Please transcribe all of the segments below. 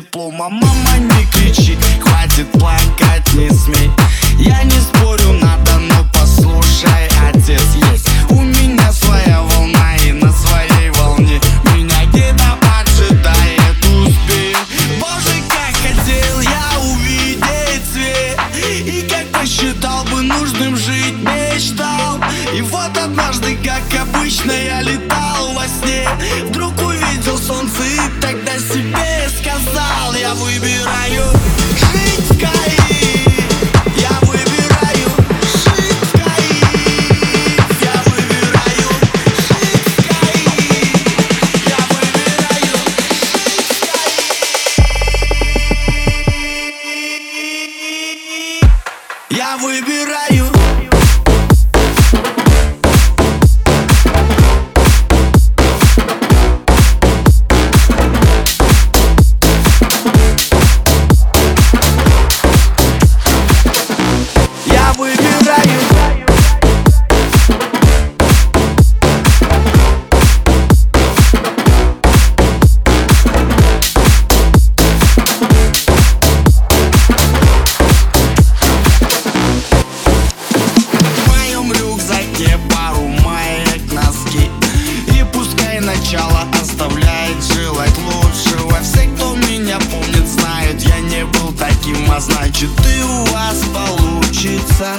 диплома Мама, не кричи, хватит плакать, не смей. Я не спорю, надо, но послушай, отец есть. У меня своя волна и на своей волне Меня где-то поджидает Боже, как хотел я увидеть свет И как посчитал бы нужным жить, мечтал. И вот однажды, как обычно, я летал во сне Я выбираю жить в Каире Я выбираю жить в Каире Я выбираю жить в Каире Я выбираю Значит и у вас получится.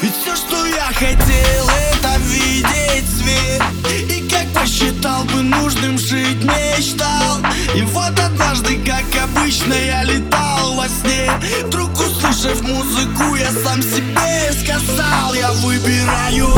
Ведь все, что я хотел, это видеть свет. И как посчитал бы нужным жить, мечтал. И вот однажды, как обычно, я летал во сне. Вдруг услышав музыку, я сам себе сказал Я выбираю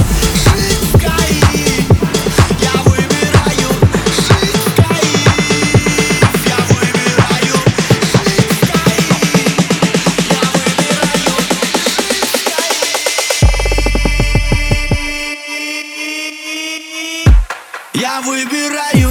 Я выбираю